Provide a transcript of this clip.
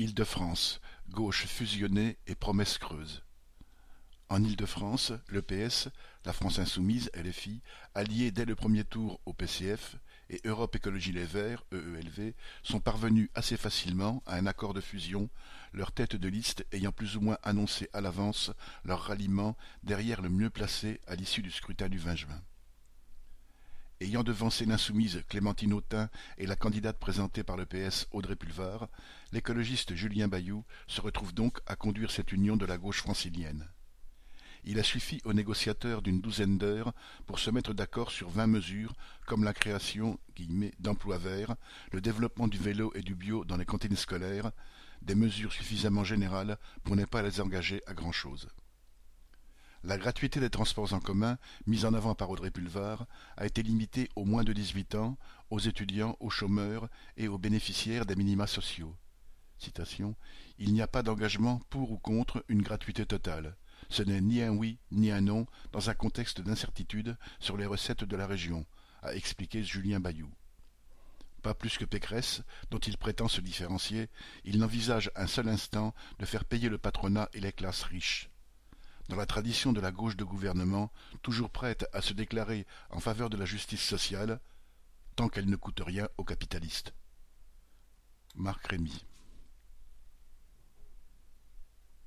Île-de-France, gauche fusionnée et promesses creuses. En Île-de-France, le PS, la France insoumise, LFI, alliés dès le premier tour au PCF, et Europe Écologie Les Verts, EELV, sont parvenus assez facilement à un accord de fusion, leur tête de liste ayant plus ou moins annoncé à l'avance leur ralliement derrière le mieux placé à l'issue du scrutin du 20 juin. Ayant devancé l'insoumise Clémentine Autain et la candidate présentée par le PS Audrey Pulvar, l'écologiste Julien Bayou se retrouve donc à conduire cette union de la gauche francilienne. Il a suffi aux négociateurs d'une douzaine d'heures pour se mettre d'accord sur vingt mesures, comme la création d'emplois verts, le développement du vélo et du bio dans les cantines scolaires, des mesures suffisamment générales pour ne pas les engager à grand-chose. La gratuité des transports en commun, mise en avant par Audrey Pulvar, a été limitée aux moins de dix-huit ans, aux étudiants, aux chômeurs et aux bénéficiaires des minima sociaux. Il n'y a pas d'engagement pour ou contre une gratuité totale. Ce n'est ni un oui ni un non dans un contexte d'incertitude sur les recettes de la région, a expliqué Julien Bayou. Pas plus que Pécresse, dont il prétend se différencier, il n'envisage un seul instant de faire payer le patronat et les classes riches dans la tradition de la gauche de gouvernement, toujours prête à se déclarer en faveur de la justice sociale, tant qu'elle ne coûte rien aux capitalistes. Marc Rémy